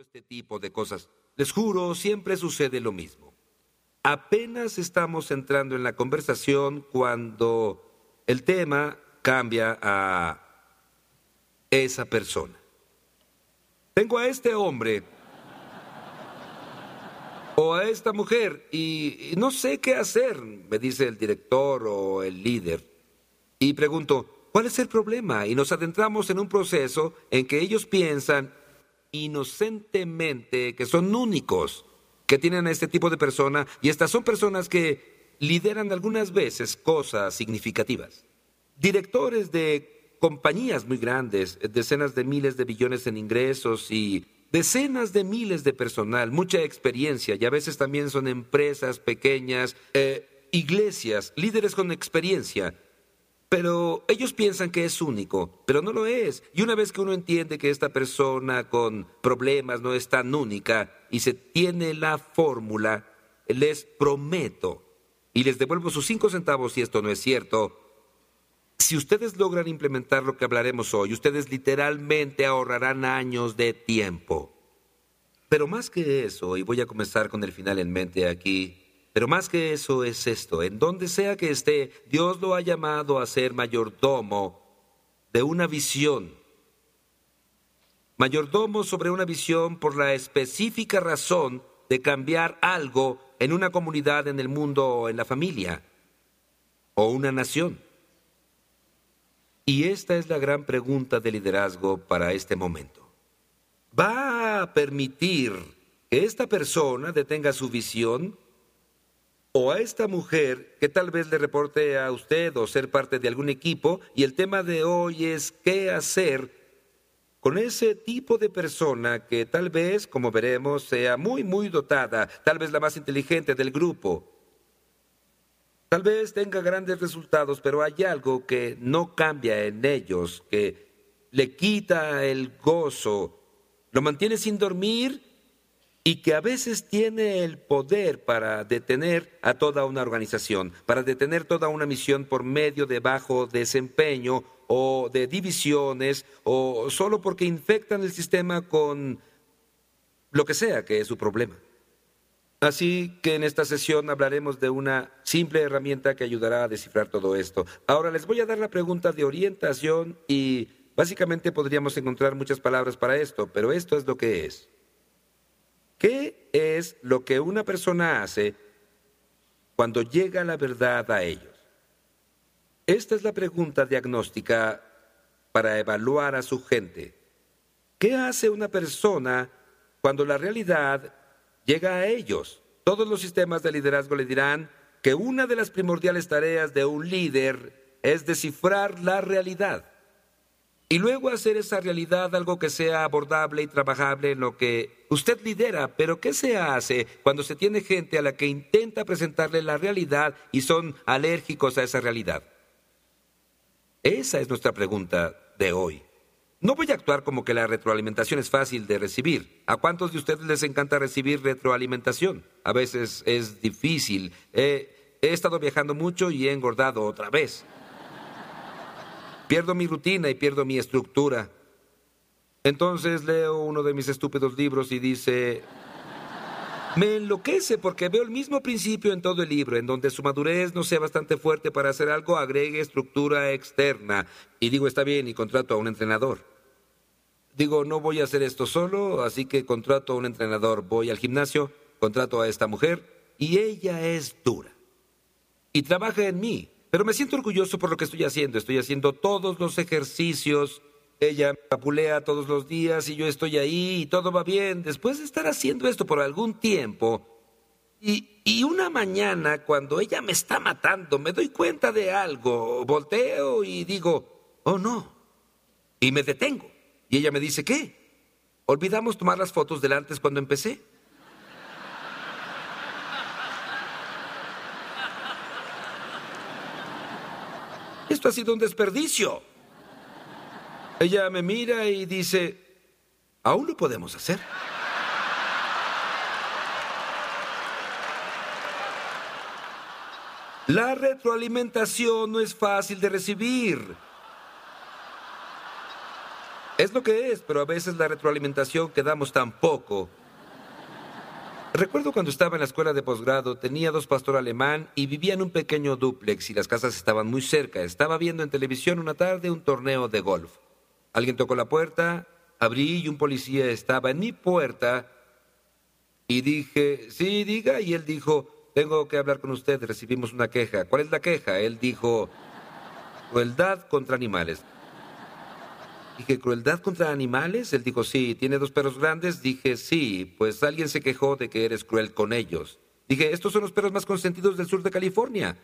este tipo de cosas. Les juro, siempre sucede lo mismo. Apenas estamos entrando en la conversación cuando el tema cambia a esa persona. Tengo a este hombre o a esta mujer y no sé qué hacer, me dice el director o el líder. Y pregunto, ¿cuál es el problema? Y nos adentramos en un proceso en que ellos piensan inocentemente que son únicos, que tienen a este tipo de persona y estas son personas que lideran algunas veces cosas significativas. Directores de compañías muy grandes, decenas de miles de billones en ingresos y decenas de miles de personal, mucha experiencia y a veces también son empresas pequeñas, eh, iglesias, líderes con experiencia. Pero ellos piensan que es único, pero no lo es. Y una vez que uno entiende que esta persona con problemas no es tan única y se tiene la fórmula, les prometo, y les devuelvo sus cinco centavos si esto no es cierto, si ustedes logran implementar lo que hablaremos hoy, ustedes literalmente ahorrarán años de tiempo. Pero más que eso, y voy a comenzar con el final en mente aquí, pero más que eso es esto, en donde sea que esté, Dios lo ha llamado a ser mayordomo de una visión. Mayordomo sobre una visión por la específica razón de cambiar algo en una comunidad, en el mundo o en la familia o una nación. Y esta es la gran pregunta de liderazgo para este momento. ¿Va a permitir que esta persona detenga su visión? ¿O a esta mujer que tal vez le reporte a usted o ser parte de algún equipo? Y el tema de hoy es qué hacer con ese tipo de persona que tal vez, como veremos, sea muy, muy dotada, tal vez la más inteligente del grupo, Tal vez tenga grandes resultados, pero hay algo que no cambia en ellos, que le quita el gozo, lo mantiene sin dormir y que a veces tiene el poder para detener a toda una organización, para detener toda una misión por medio de bajo desempeño o de divisiones o solo porque infectan el sistema con lo que sea que es su problema. Así que en esta sesión hablaremos de una simple herramienta que ayudará a descifrar todo esto. Ahora les voy a dar la pregunta de orientación y básicamente podríamos encontrar muchas palabras para esto, pero esto es lo que es. ¿Qué es lo que una persona hace cuando llega la verdad a ellos? Esta es la pregunta diagnóstica para evaluar a su gente. ¿Qué hace una persona cuando la realidad llega a ellos. Todos los sistemas de liderazgo le dirán que una de las primordiales tareas de un líder es descifrar la realidad y luego hacer esa realidad algo que sea abordable y trabajable en lo que usted lidera. Pero ¿qué se hace cuando se tiene gente a la que intenta presentarle la realidad y son alérgicos a esa realidad? Esa es nuestra pregunta de hoy. No voy a actuar como que la retroalimentación es fácil de recibir. ¿A cuántos de ustedes les encanta recibir retroalimentación? A veces es difícil. he estado viajando mucho y he engordado otra vez. Pierdo mi rutina y pierdo mi estructura. Entonces leo uno de mis estúpidos libros y dice, me enloquece porque veo el mismo principio en todo el libro, en donde su madurez no sea bastante fuerte para hacer algo, agregue estructura externa. Y digo, está bien, y contrato a un entrenador. Digo, no voy a hacer esto solo, así que contrato a un entrenador. Voy al gimnasio, contrato a esta mujer y ella es dura. Y trabaja en mí. Pero me siento orgulloso por lo que estoy haciendo. Estoy haciendo todos los ejercicios. Ella papulea todos los días y yo estoy ahí y todo va bien. Después de estar haciendo esto por algún tiempo, y, y, una mañana, cuando ella me está matando, me doy cuenta de algo, volteo y digo, oh no, y me detengo. Y ella me dice, ¿qué? Olvidamos tomar las fotos del antes cuando empecé. Esto ha sido un desperdicio. Ella me mira y dice, aún lo podemos hacer. La retroalimentación no es fácil de recibir. Es lo que es, pero a veces la retroalimentación que damos tampoco. Recuerdo cuando estaba en la escuela de posgrado, tenía dos pastor alemán y vivía en un pequeño dúplex y las casas estaban muy cerca. Estaba viendo en televisión una tarde un torneo de golf. Alguien tocó la puerta, abrí y un policía estaba en mi puerta y dije, sí, diga, y él dijo, tengo que hablar con usted, recibimos una queja. ¿Cuál es la queja? Él dijo, crueldad contra animales. Dije, ¿crueldad contra animales? Él dijo, sí. ¿Tiene dos perros grandes? Dije, sí. Pues alguien se quejó de que eres cruel con ellos. Dije, estos son los perros más consentidos del sur de California.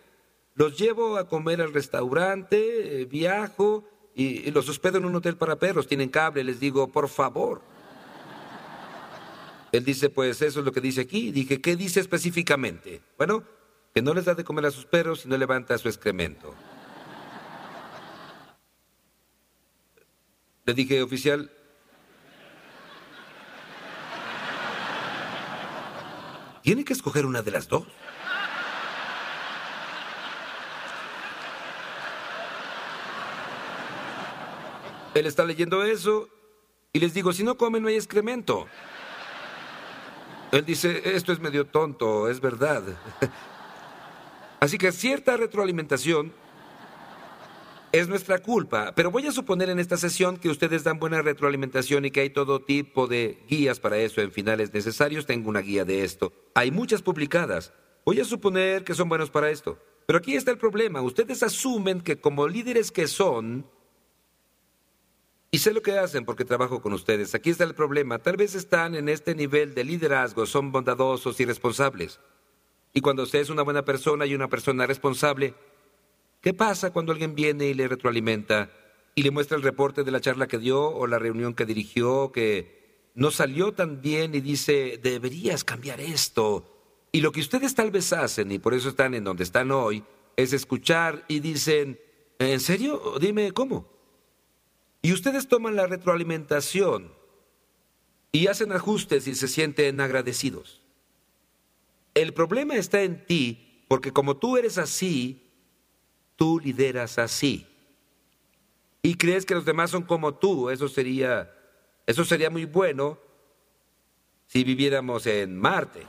Los llevo a comer al restaurante, eh, viajo y, y los hospedo en un hotel para perros. Tienen cable. Les digo, por favor. Él dice, pues eso es lo que dice aquí. Dije, ¿qué dice específicamente? Bueno, que no les da de comer a sus perros y no levanta su excremento. Le dije, oficial, tiene que escoger una de las dos. Él está leyendo eso y les digo, si no comen no hay excremento. Él dice, esto es medio tonto, es verdad. Así que cierta retroalimentación es nuestra culpa, pero voy a suponer en esta sesión que ustedes dan buena retroalimentación y que hay todo tipo de guías para eso en finales necesarios. Tengo una guía de esto. Hay muchas publicadas. Voy a suponer que son buenos para esto. Pero aquí está el problema. Ustedes asumen que como líderes que son, y sé lo que hacen porque trabajo con ustedes. Aquí está el problema. Tal vez están en este nivel de liderazgo, son bondadosos y responsables. Y cuando usted es una buena persona y una persona responsable, ¿qué pasa cuando alguien viene y le retroalimenta y le muestra el reporte de la charla que dio o la reunión que dirigió que no salió tan bien y dice, deberías cambiar esto? Y lo que ustedes tal vez hacen, y por eso están en donde están hoy, es escuchar y dicen, ¿en serio? Dime cómo. Y ustedes toman la retroalimentación y hacen ajustes y se sienten agradecidos. El problema está en ti porque como tú eres así, tú lideras así. Y crees que los demás son como tú, eso sería eso sería muy bueno si viviéramos en Marte.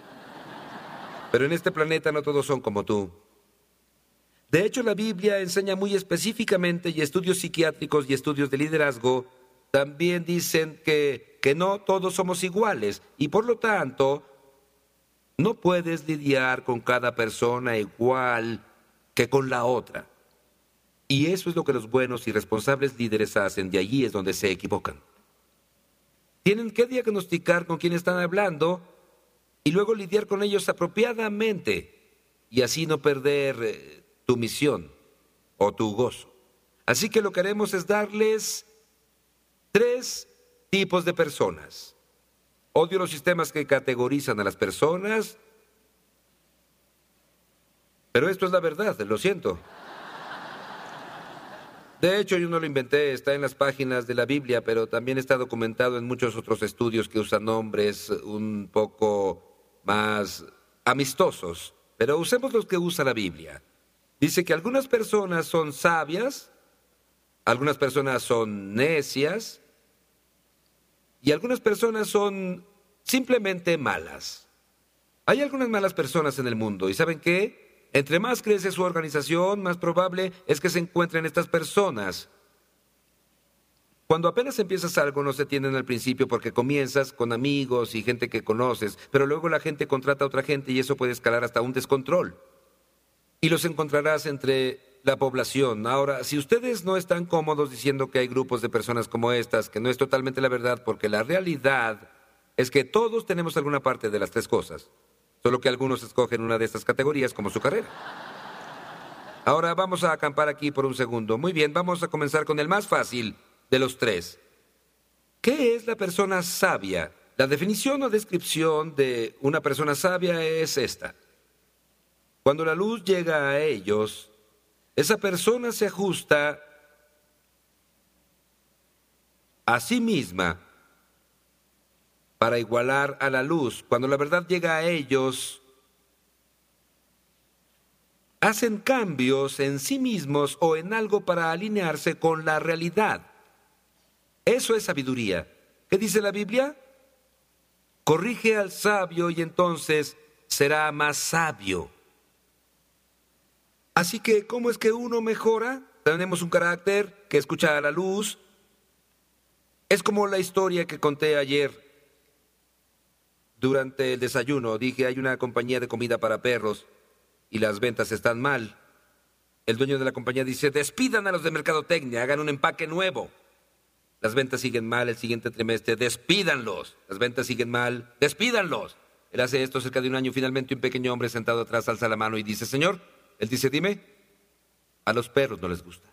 Pero en este planeta no todos son como tú. De hecho, la Biblia enseña muy específicamente y estudios psiquiátricos y estudios de liderazgo también dicen que, que no todos somos iguales y por lo tanto no puedes lidiar con cada persona igual que con la otra. Y eso es lo que los buenos y responsables líderes hacen, de allí es donde se equivocan. Tienen que diagnosticar con quién están hablando y luego lidiar con ellos apropiadamente y así no perder eh, tu misión o tu gozo. Así que lo que haremos es darles tres tipos de personas. Odio los sistemas que categorizan a las personas, pero esto es la verdad, lo siento. De hecho, yo no lo inventé, está en las páginas de la Biblia, pero también está documentado en muchos otros estudios que usan nombres un poco más amistosos. Pero usemos los que usa la Biblia. Dice que algunas personas son sabias, algunas personas son necias y algunas personas son simplemente malas. Hay algunas malas personas en el mundo y ¿saben qué? Entre más crece su organización, más probable es que se encuentren estas personas. Cuando apenas empiezas algo no se tienden al principio porque comienzas con amigos y gente que conoces, pero luego la gente contrata a otra gente y eso puede escalar hasta un descontrol y los encontrarás entre la población. Ahora, si ustedes no están cómodos diciendo que hay grupos de personas como estas, que no es totalmente la verdad, porque la realidad es que todos tenemos alguna parte de las tres cosas, solo que algunos escogen una de estas categorías como su carrera. Ahora vamos a acampar aquí por un segundo. Muy bien, vamos a comenzar con el más fácil de los tres. ¿Qué es la persona sabia? La definición o descripción de una persona sabia es esta. Cuando la luz llega a ellos, esa persona se ajusta a sí misma para igualar a la luz. Cuando la verdad llega a ellos, hacen cambios en sí mismos o en algo para alinearse con la realidad. Eso es sabiduría. ¿Qué dice la Biblia? Corrige al sabio y entonces será más sabio. Así que, ¿cómo es que uno mejora? Tenemos un carácter que escucha a la luz. Es como la historia que conté ayer durante el desayuno. Dije, hay una compañía de comida para perros y las ventas están mal. El dueño de la compañía dice, despidan a los de Mercadotecnia, hagan un empaque nuevo. Las ventas siguen mal el siguiente trimestre, despídanlos. Las ventas siguen mal, despídanlos. Él hace esto cerca de un año. Finalmente un pequeño hombre sentado atrás alza la mano y dice, Señor, él dice, dime, a los perros no les gusta.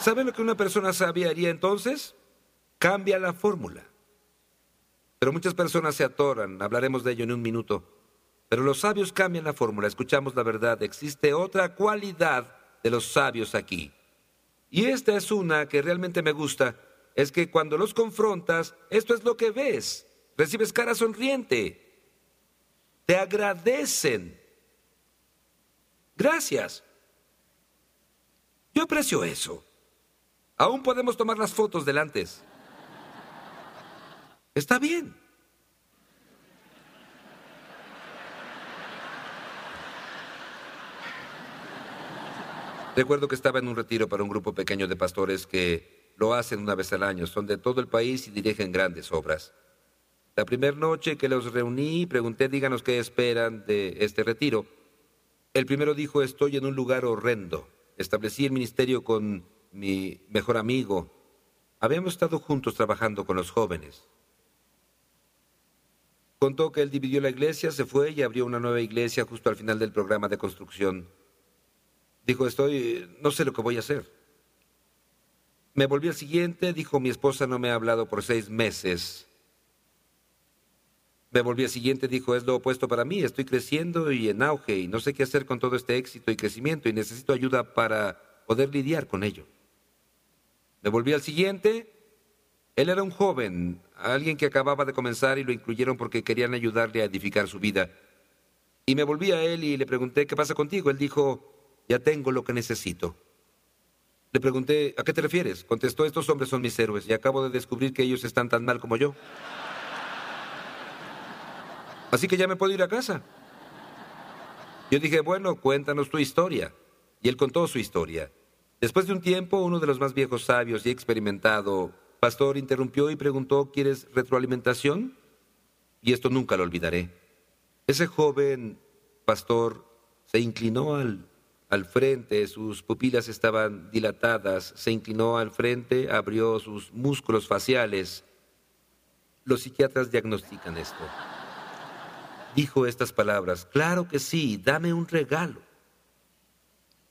¿Sabe lo que una persona sabia haría entonces? Cambia la fórmula. Pero muchas personas se atoran, hablaremos de ello en un minuto. Pero los sabios cambian la fórmula, escuchamos la verdad, existe otra cualidad de los sabios aquí. Y esta es una que realmente me gusta, es que cuando los confrontas, esto es lo que ves, recibes cara sonriente, te agradecen. Gracias. Yo aprecio eso. Aún podemos tomar las fotos del antes. Está bien. Recuerdo que estaba en un retiro para un grupo pequeño de pastores que lo hacen una vez al año. Son de todo el país y dirigen grandes obras. La primera noche que los reuní, pregunté, díganos qué esperan de este retiro. El primero dijo, estoy en un lugar horrendo. Establecí el ministerio con mi mejor amigo. Habíamos estado juntos trabajando con los jóvenes. Contó que él dividió la iglesia, se fue y abrió una nueva iglesia justo al final del programa de construcción. Dijo, estoy, no sé lo que voy a hacer. Me volví al siguiente, dijo, mi esposa no me ha hablado por seis meses. Me volví al siguiente, dijo, es lo opuesto para mí, estoy creciendo y en auge y no sé qué hacer con todo este éxito y crecimiento y necesito ayuda para poder lidiar con ello. Me volví al siguiente, él era un joven, alguien que acababa de comenzar y lo incluyeron porque querían ayudarle a edificar su vida. Y me volví a él y le pregunté, ¿qué pasa contigo? Él dijo, ya tengo lo que necesito. Le pregunté, ¿a qué te refieres? Contestó, estos hombres son mis héroes y acabo de descubrir que ellos están tan mal como yo. Así que ya me puedo ir a casa. Yo dije, bueno, cuéntanos tu historia. Y él contó su historia. Después de un tiempo, uno de los más viejos sabios y experimentado pastor interrumpió y preguntó, ¿quieres retroalimentación? Y esto nunca lo olvidaré. Ese joven pastor se inclinó al, al frente, sus pupilas estaban dilatadas, se inclinó al frente, abrió sus músculos faciales. Los psiquiatras diagnostican esto. Dijo estas palabras, claro que sí, dame un regalo.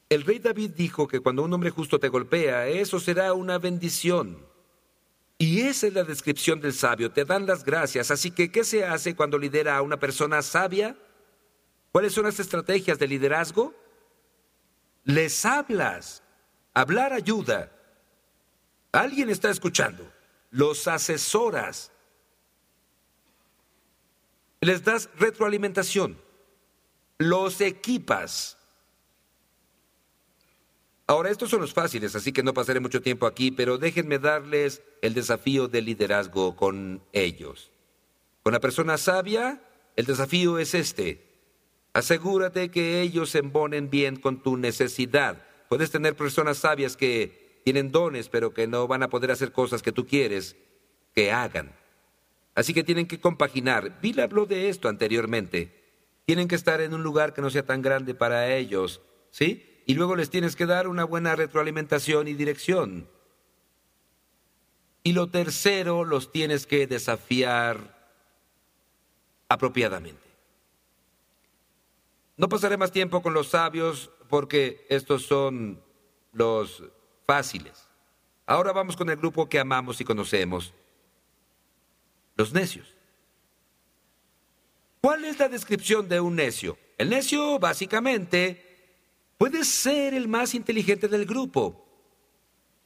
El rey David dijo que cuando un hombre justo te golpea, eso será una bendición. Y esa es la descripción del sabio, te dan las gracias. Así que, ¿qué se hace cuando lidera a una persona sabia? ¿Cuáles son las estrategias de liderazgo? Les hablas. Hablar ayuda. Alguien está escuchando. Los asesoras. Les das retroalimentación. Los equipas. Ahora, estos son los fáciles, así que no pasaré mucho tiempo aquí, pero déjenme darles el desafío del liderazgo con ellos. Con la persona sabia, el desafío es este. Asegúrate que ellos se embonen bien con tu necesidad. Puedes tener personas sabias que tienen dones, pero que no van a poder hacer cosas que tú quieres que hagan. Así que tienen que compaginar. Bill habló de esto anteriormente. Tienen que estar en un lugar que no sea tan grande para ellos, ¿sí? Y luego les tienes que dar una buena retroalimentación y dirección. Y lo tercero, los tienes que desafiar apropiadamente. No pasaré más tiempo con los sabios porque estos son los fáciles. Ahora vamos con el grupo que amamos y conocemos, los necios. ¿Cuál es la descripción de un necio? El necio básicamente Puede ser el más inteligente del grupo.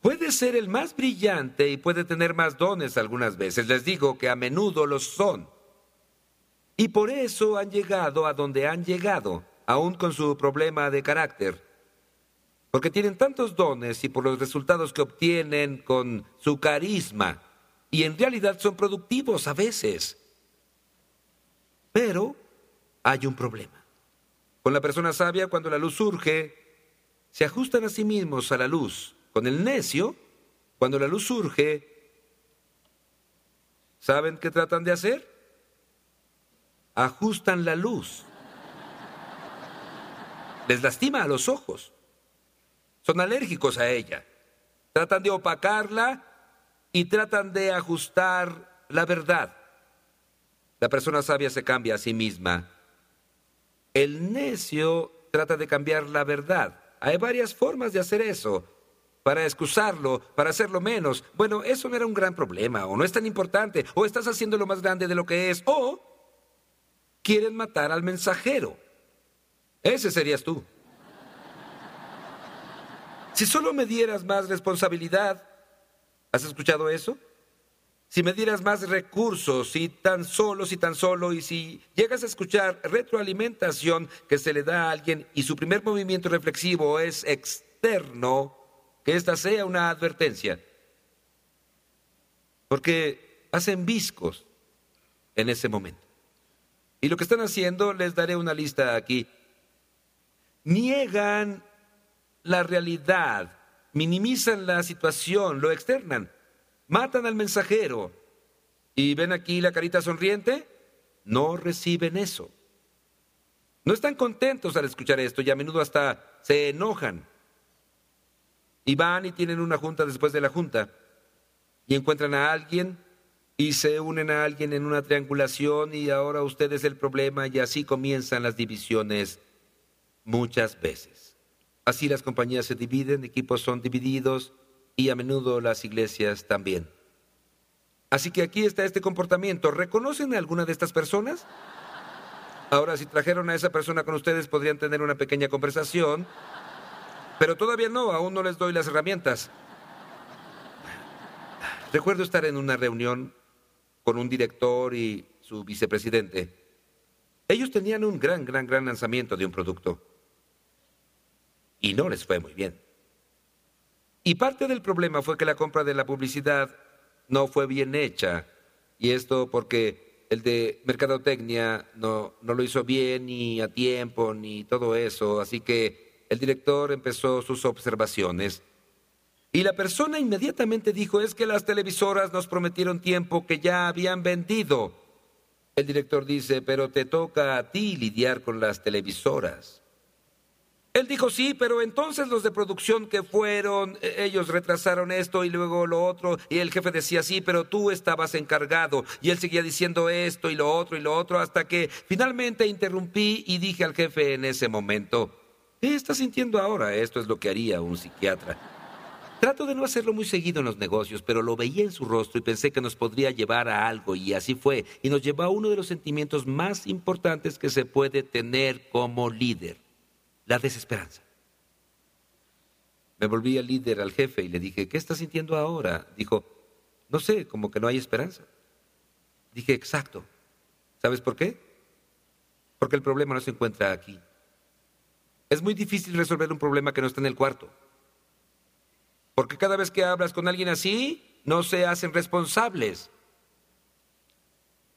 Puede ser el más brillante y puede tener más dones algunas veces. Les digo que a menudo los son. Y por eso han llegado a donde han llegado, aún con su problema de carácter. porque tienen tantos dones y por los resultados que obtienen con su carisma, y en realidad son productivos a veces. Pero hay un problema. Con la persona sabia, cuando la luz surge, se ajustan a sí mismos a la luz. Con el necio, cuando la luz surge, ¿saben qué tratan de hacer? Ajustan la luz. Les lastima a los ojos. Son alérgicos a ella. Tratan de opacarla y tratan de ajustar la verdad. La persona sabia se cambia a sí misma. El necio trata de cambiar la verdad. Hay varias formas de hacer eso. Para excusarlo, para hacerlo menos. Bueno, eso no era un gran problema, o no es tan importante, o estás haciendo lo más grande de lo que es, o quieren matar al mensajero. Ese serías tú. Si solo me dieras más responsabilidad, ¿has escuchado eso? Si me dieras más recursos y tan solo, si tan solo, y si llegas a escuchar retroalimentación que se le da a alguien y su primer movimiento reflexivo es externo, que esta sea una advertencia. Porque hacen viscos en ese momento. Y lo que están haciendo, les daré una lista aquí, niegan la realidad, minimizan la situación, lo externan. Matan al mensajero. ¿Y ven aquí la carita sonriente? No reciben eso. No están contentos al escuchar esto y a menudo hasta se enojan. Y van y tienen una junta después de la junta y encuentran a alguien y se unen a alguien en una triangulación y ahora usted es el problema y así comienzan las divisiones muchas veces. Así las compañías se dividen, equipos son divididos, y a menudo las iglesias también. Así que aquí está este comportamiento. ¿Reconocen a alguna de estas personas? Ahora, si trajeron a esa persona con ustedes, podrían tener una pequeña conversación, pero todavía no, aún no les doy las herramientas. Recuerdo estar en una reunión con un director y su vicepresidente. Ellos tenían un gran, gran, gran lanzamiento de un producto. Y no les fue muy bien. Y parte del problema fue que la compra de la publicidad no fue bien hecha. Y esto porque el de mercadotecnia no, no lo hizo bien ni a tiempo ni todo eso. Así que el director empezó sus observaciones. Y la persona inmediatamente dijo, es que las televisoras nos prometieron tiempo que ya habían vendido. El director dice, pero te toca a ti lidiar con las televisoras. Él dijo, sí, pero entonces los de producción que fueron, e, ellos retrasaron esto y luego lo otro, y el jefe decía, sí, pero tú estabas encargado, y él seguía diciendo esto y lo otro y lo otro, hasta que finalmente interrumpí y dije al jefe en ese momento, ¿qué estás sintiendo ahora? Esto es lo que haría un psiquiatra. Trato de no hacerlo muy seguido en los negocios, pero lo veía en su rostro y pensé que nos podría llevar a algo, y así fue, y nos llevó a uno de los sentimientos más importantes que se puede tener como líder la desesperanza. Me volví al líder, al jefe, y le dije, ¿qué estás sintiendo ahora? Dijo, no sé, como que no hay esperanza. Dije, exacto. ¿Sabes por qué? Porque el problema no se encuentra aquí. Es muy difícil resolver un problema que no está en el cuarto. Porque cada vez que hablas con alguien así, no se hacen responsables.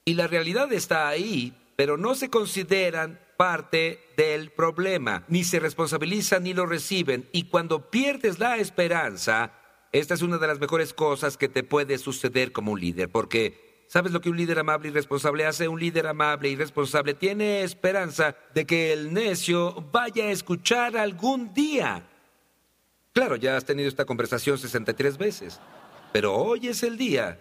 Y la realidad está ahí, pero no se consideran parte del problema, ni se responsabilizan ni lo reciben. Y cuando pierdes la esperanza, esta es una de las mejores cosas que te puede suceder como un líder, porque ¿sabes lo que un líder amable y responsable hace? Un líder amable y responsable tiene esperanza de que el necio vaya a escuchar algún día. Claro, ya has tenido esta conversación 63 veces, pero hoy es el día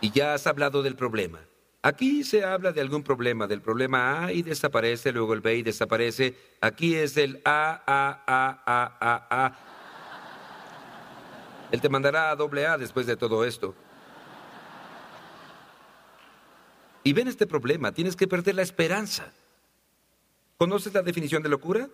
y ya has hablado del problema. Aquí se habla de algún problema, del problema A y desaparece, luego el B y desaparece. Aquí es el A, A, A, A, A, A. Él te mandará a doble A después de todo esto. Y ven este problema, tienes que perder la esperanza. ¿Conoces la definición de locura?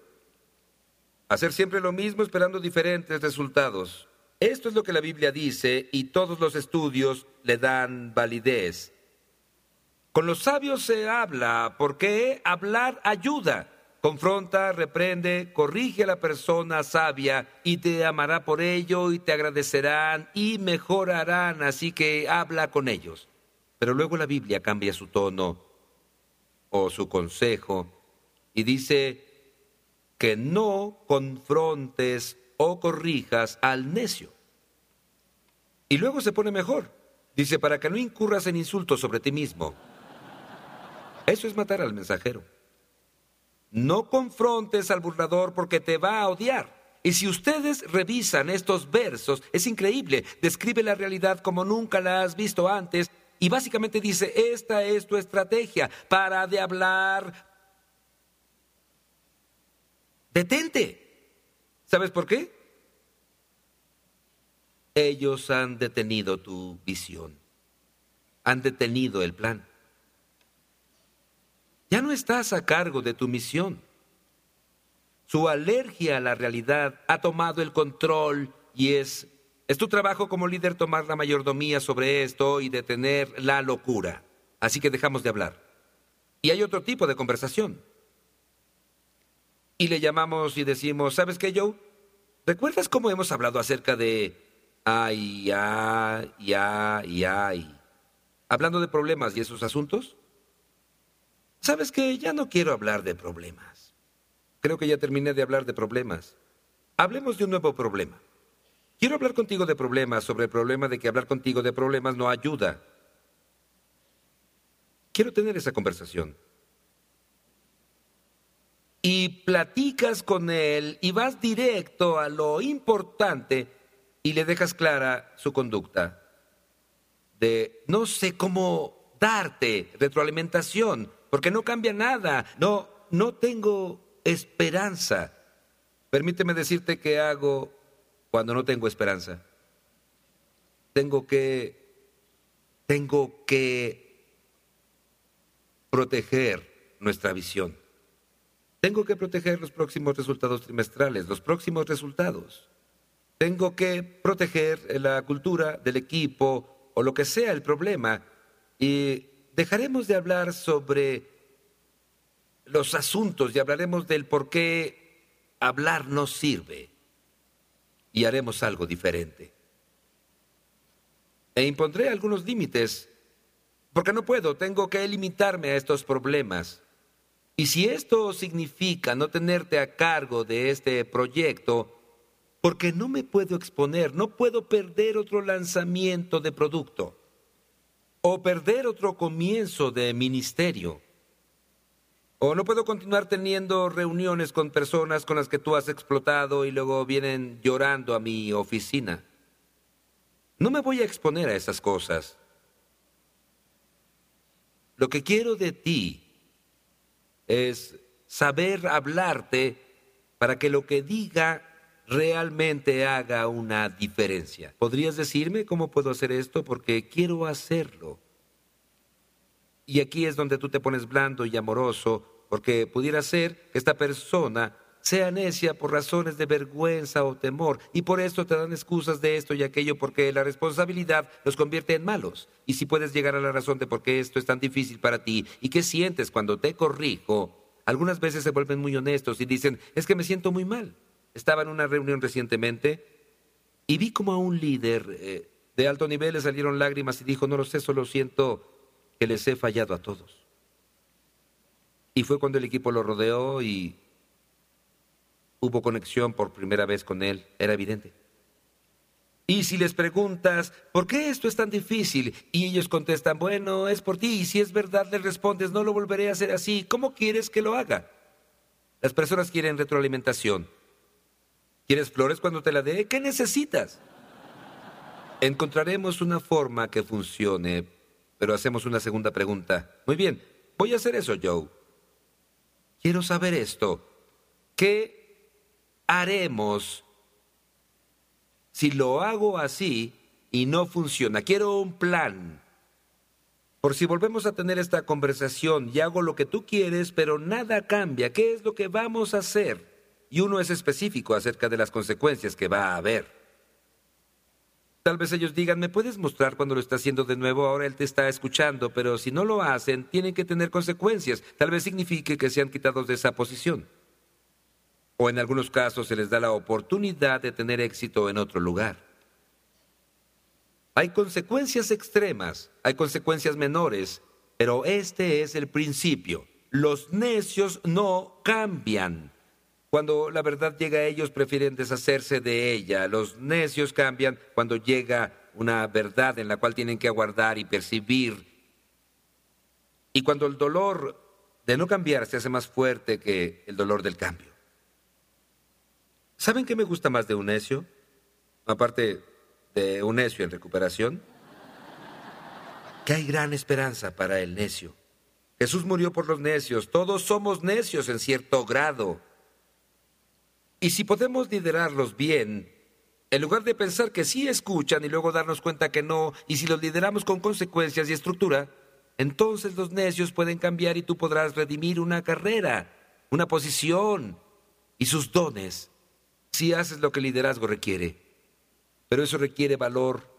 Hacer siempre lo mismo esperando diferentes resultados. Esto es lo que la Biblia dice y todos los estudios le dan validez. Con los sabios se habla, porque hablar ayuda. Confronta, reprende, corrige a la persona sabia y te amará por ello y te agradecerán y mejorarán, así que habla con ellos. Pero luego la Biblia cambia su tono o su consejo y dice que no confrontes o corrijas al necio. Y luego se pone mejor. Dice, para que no incurras en insultos sobre ti mismo. Eso es matar al mensajero. No confrontes al burlador porque te va a odiar. Y si ustedes revisan estos versos, es increíble. Describe la realidad como nunca la has visto antes. Y básicamente dice, esta es tu estrategia para de hablar. Detente. ¿Sabes por qué? Ellos han detenido tu visión. Han detenido el plan. Ya no estás a cargo de tu misión. Su alergia a la realidad ha tomado el control y es, es tu trabajo como líder tomar la mayordomía sobre esto y detener la locura. Así que dejamos de hablar. Y hay otro tipo de conversación. Y le llamamos y decimos, ¿sabes qué, Joe? ¿Recuerdas cómo hemos hablado acerca de ay, ay, ay, ay? Hablando de problemas y esos asuntos. ¿Sabes qué? Ya no quiero hablar de problemas. Creo que ya terminé de hablar de problemas. Hablemos de un nuevo problema. Quiero hablar contigo de problemas sobre el problema de que hablar contigo de problemas no ayuda. Quiero tener esa conversación. Y platicas con él y vas directo a lo importante y le dejas clara su conducta de no sé cómo darte retroalimentación porque no cambia nada. No, no tengo esperanza. Permíteme decirte qué hago cuando no tengo esperanza. Tengo que, tengo que proteger nuestra visión. Tengo que proteger los próximos resultados trimestrales, los próximos resultados. Tengo que proteger la cultura del equipo o lo que sea el problema. Y dejaremos de hablar sobre los asuntos y hablaremos del por qué hablar no sirve y haremos algo diferente. E impondré algunos límites, porque no puedo, tengo que limitarme a estos problemas. Y si esto significa no tenerte a cargo de este proyecto, porque no me puedo exponer, no puedo perder otro lanzamiento de producto o perder otro comienzo de ministerio. O no puedo continuar teniendo reuniones con personas con las que tú has explotado y luego vienen llorando a mi oficina. No me voy a exponer a esas cosas. Lo que quiero de ti es saber hablarte para que lo que diga realmente haga una diferencia. ¿Podrías decirme cómo puedo hacer esto? Porque quiero hacerlo. Y aquí es donde tú te pones blando y amoroso, porque pudiera ser que esta persona sea necia por razones de vergüenza o temor, y por esto te dan excusas de esto y aquello, porque la responsabilidad los convierte en malos. Y si puedes llegar a la razón de por qué esto es tan difícil para ti y qué sientes cuando te corrijo, algunas veces se vuelven muy honestos y dicen, es que me siento muy mal. Estaba en una reunión recientemente y vi como a un líder eh, de alto nivel le salieron lágrimas y dijo, no lo sé, solo siento que les he fallado a todos. Y fue cuando el equipo lo rodeó y hubo conexión por primera vez con él, era evidente. Y si les preguntas, ¿por qué esto es tan difícil? Y ellos contestan, bueno, es por ti. Y si es verdad, les respondes, no lo volveré a hacer así. ¿Cómo quieres que lo haga? Las personas quieren retroalimentación. ¿Quieres flores cuando te la dé? ¿Qué necesitas? Encontraremos una forma que funcione, pero hacemos una segunda pregunta. Muy bien, voy a hacer eso, Joe. Quiero saber esto. ¿Qué haremos si lo hago así y no funciona? Quiero un plan. Por si volvemos a tener esta conversación y hago lo que tú quieres, pero nada cambia, ¿qué es lo que vamos a hacer? Y uno es específico acerca de las consecuencias que va a haber. Tal vez ellos digan, ¿me puedes mostrar cuando lo está haciendo de nuevo? Ahora él te está escuchando, pero si no lo hacen, tienen que tener consecuencias. Tal vez signifique que sean quitados de esa posición. O en algunos casos se les da la oportunidad de tener éxito en otro lugar. Hay consecuencias extremas, hay consecuencias menores, pero este es el principio. Los necios no cambian. Cuando la verdad llega a ellos, prefieren deshacerse de ella. Los necios cambian cuando llega una verdad en la cual tienen que aguardar y percibir. Y cuando el dolor de no cambiar se hace más fuerte que el dolor del cambio. ¿Saben qué me gusta más de un necio? Aparte de un necio en recuperación. Que hay gran esperanza para el necio. Jesús murió por los necios. Todos somos necios en cierto grado. Y si podemos liderarlos bien, en lugar de pensar que sí escuchan y luego darnos cuenta que no, y si los lideramos con consecuencias y estructura, entonces los necios pueden cambiar y tú podrás redimir una carrera, una posición y sus dones, si haces lo que el liderazgo requiere. Pero eso requiere valor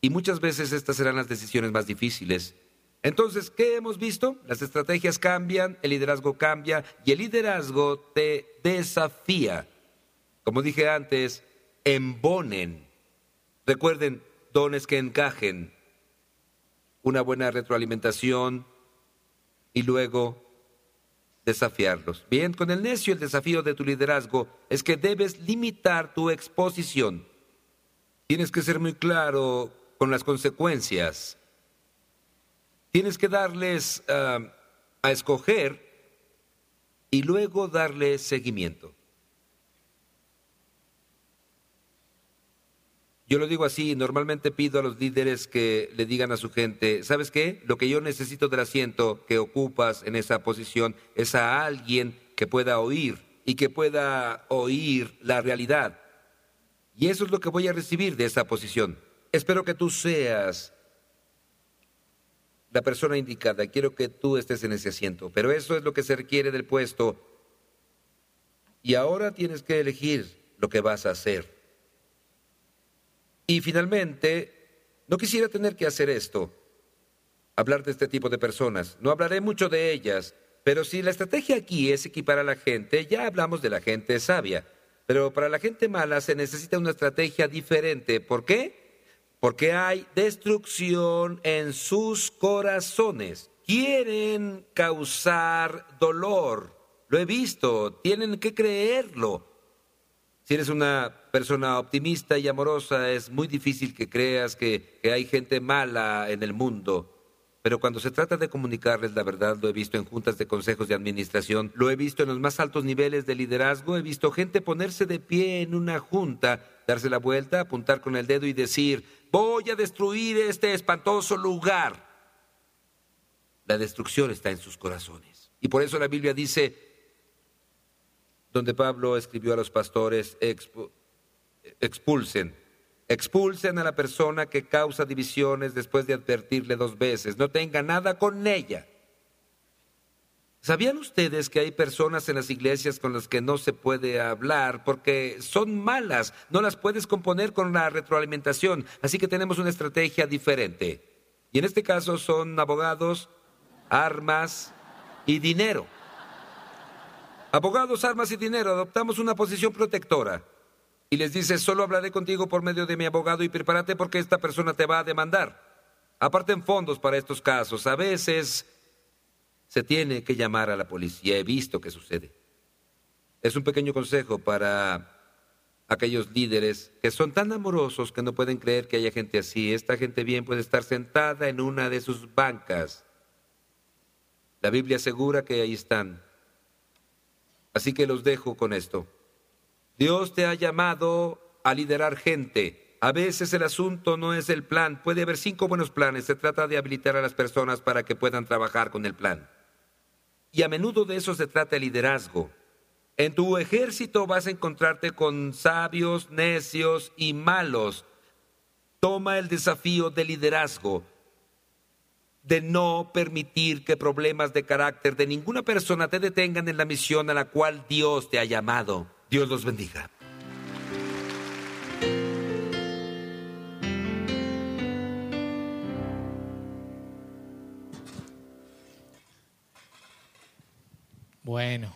y muchas veces estas serán las decisiones más difíciles. Entonces, ¿qué hemos visto? Las estrategias cambian, el liderazgo cambia y el liderazgo te desafía. Como dije antes, embonen. Recuerden, dones que encajen, una buena retroalimentación y luego desafiarlos. Bien, con el necio el desafío de tu liderazgo es que debes limitar tu exposición. Tienes que ser muy claro con las consecuencias Tienes que darles ah, a escoger y luego darles seguimiento. Yo lo digo así, normalmente pido a los líderes que le digan a su gente, ¿sabes qué? Lo que yo necesito del asiento que ocupas en esa posición es a alguien que pueda oír y que pueda oír la realidad. Y eso es lo que voy a recibir de esa posición. Espero que tú seas la persona indicada, quiero que tú estés en ese asiento, pero eso es lo que se requiere del puesto. Y ahora tienes que elegir lo que vas a hacer. Y finalmente, no quisiera tener que hacer esto, hablar de este tipo de personas. No hablaré mucho de ellas, pero si la estrategia aquí es equipar a la gente, ya hablamos de la gente sabia. Pero para la gente mala se necesita una estrategia diferente. ¿Por qué? Porque hay destrucción en sus corazones. Quieren causar dolor. Lo he visto, tienen que creerlo. Si eres una persona optimista y amorosa, es muy difícil que creas que, hay gente mala en el mundo. Pero cuando se trata de comunicarles la verdad, lo he visto en juntas de consejos de administración, lo he visto en los más altos niveles de liderazgo, he visto gente ponerse de pie en una junta, darse la vuelta, apuntar con el dedo y decir, voy a destruir este espantoso lugar. La destrucción está en sus corazones. Y por eso la Biblia dice, donde Pablo escribió a los pastores, expulsen Expulsen a la persona que causa divisiones después de advertirle dos veces. No tenga nada con ella. ¿Sabían ustedes que hay personas en las iglesias con las que no se puede hablar porque son malas? No las puedes componer con la retroalimentación. Así que tenemos una estrategia diferente. Y en este caso son abogados, armas y dinero. Abogados, armas y dinero. Adoptamos una posición protectora y les dice, solo hablaré contigo por medio de mi abogado y prepárate porque esta persona te va a demandar. Aparten fondos para estos casos. A veces se tiene que llamar a la policía. He visto que sucede. Es un pequeño consejo para aquellos líderes que son tan amorosos que no pueden creer que haya gente así. Esta gente bien puede estar sentada en una de sus bancas. La Biblia asegura que ahí están. Así que los dejo con esto. Dios te ha llamado a liderar gente. A veces el asunto no es el plan. Puede haber cinco buenos planes. Se trata de habilitar a las personas para que puedan trabajar con el plan. Y a menudo de eso se trata el liderazgo. En tu ejército vas a encontrarte con sabios, necios y malos. Toma el desafío de liderazgo, de no permitir que problemas de carácter de ninguna persona te detengan en la misión a la cual Dios te ha llamado. Dios los bendiga. Bueno.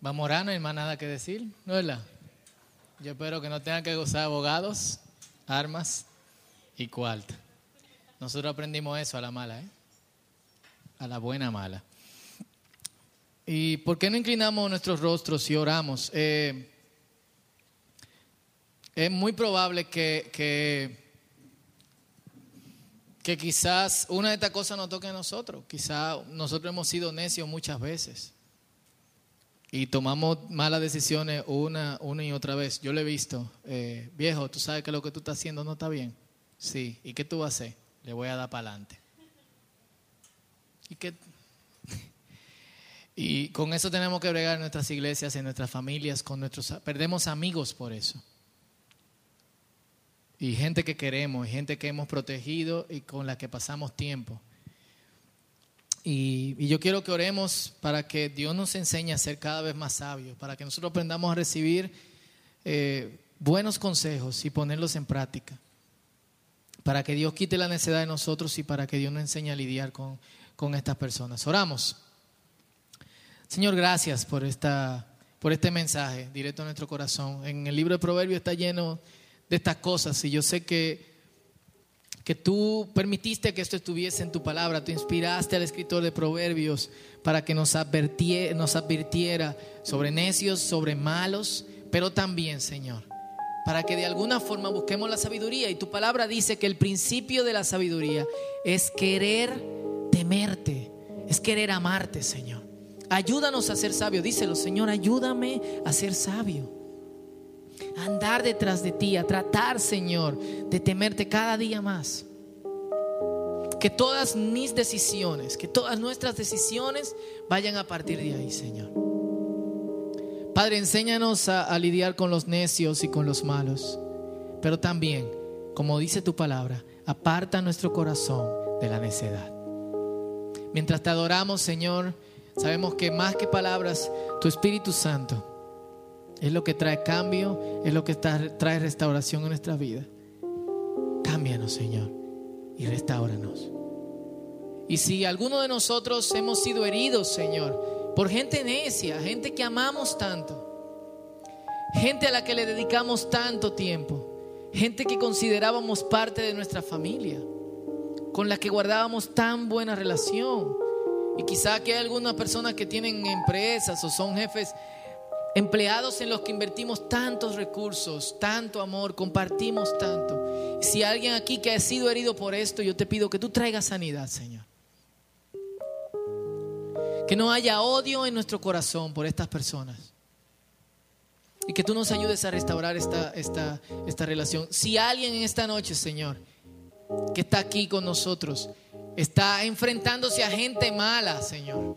Vamos a orar, no hay más nada que decir, ¿no es verdad? Yo espero que no tengan que gozar abogados, armas y cuarta. Nosotros aprendimos eso a la mala, ¿eh? A la buena mala. ¿Y por qué no inclinamos nuestros rostros y oramos? Eh, es muy probable que, que, quizás una de estas cosas nos toque a nosotros. Quizás nosotros hemos sido necios muchas veces y tomamos malas decisiones una, una y otra vez. Yo lo he visto. Eh, viejo, tú sabes que lo que tú estás haciendo no está bien. Sí. ¿Y qué tú vas a hacer? Le voy a dar para adelante. ¿Y qué? Y con eso tenemos que bregar en nuestras iglesias, en nuestras familias, con nuestros... Perdemos amigos por eso. Y gente que queremos, y gente que hemos protegido y con la que pasamos tiempo. Y, yo quiero que oremos para que Dios nos enseñe a ser cada vez más sabios, para que nosotros aprendamos a recibir eh, buenos consejos y ponerlos en práctica, para que Dios quite la necesidad de nosotros y para que Dios nos enseñe a lidiar con, con estas personas. Oramos. Señor, gracias por, esta, por este mensaje directo a nuestro corazón. En el libro de Proverbios está lleno de estas cosas y yo sé que que tú permitiste que esto estuviese en tu palabra, tú inspiraste al escritor de Proverbios para que nos nos advirtiera sobre necios, sobre malos, pero también, Señor, para que de alguna forma busquemos la sabiduría. Y tu palabra dice que el principio de la sabiduría es querer temerte, es querer amarte, Señor. Ayúdanos a ser sabios. Díselo, Señor, ayúdame a ser sabio andar detrás de ti, a tratar, Señor, de temerte cada día más. Que todas mis decisiones, que todas nuestras decisiones vayan a partir de ahí, Señor. Padre, enséñanos a, a lidiar con los necios y con los malos, pero también, como dice tu palabra, aparta nuestro corazón de la necedad. Mientras te adoramos, Señor, sabemos que más que palabras, tu Espíritu Santo es lo que trae cambio, es lo que trae restauración en nuestra vida. Cámbianos, Señor, y restauranos. Y si alguno de nosotros hemos sido heridos, Señor, por gente necia, gente que amamos tanto, gente a la que le dedicamos tanto tiempo, gente que considerábamos parte de nuestra familia, con la que guardábamos tan buena relación. Y quizá que hay algunas personas que tienen empresas o son jefes empleados en los que invertimos tantos recursos, tanto amor, compartimos tanto. Si alguien aquí que ha sido herido por esto, yo te pido que tú traigas sanidad, Señor. Que no haya odio en nuestro corazón por estas personas. Y que tú nos ayudes a restaurar esta, esta, esta relación. Si alguien en esta noche, Señor, que está aquí con nosotros, está enfrentándose a gente mala, Señor.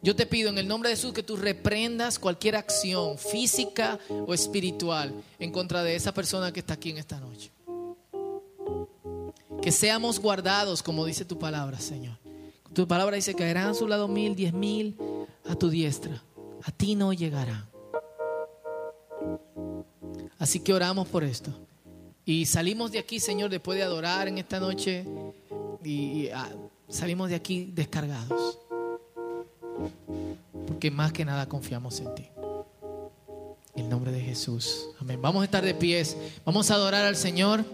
Yo te pido en el nombre de Jesús que tú reprendas cualquier acción física o espiritual en contra de esa persona que está aquí en esta noche. Que seamos guardados, como dice tu palabra, Señor. Tu palabra dice caerán a su lado mil, diez mil a tu diestra. A ti no llegarán. Así que oramos por esto. Y salimos de aquí, Señor, después de adorar en esta noche y, ah, salimos de aquí descargados. Porque más que nada confiamos en ti. En nombre de Jesús. Amén. Vamos a estar de pies. Vamos a adorar al Señor.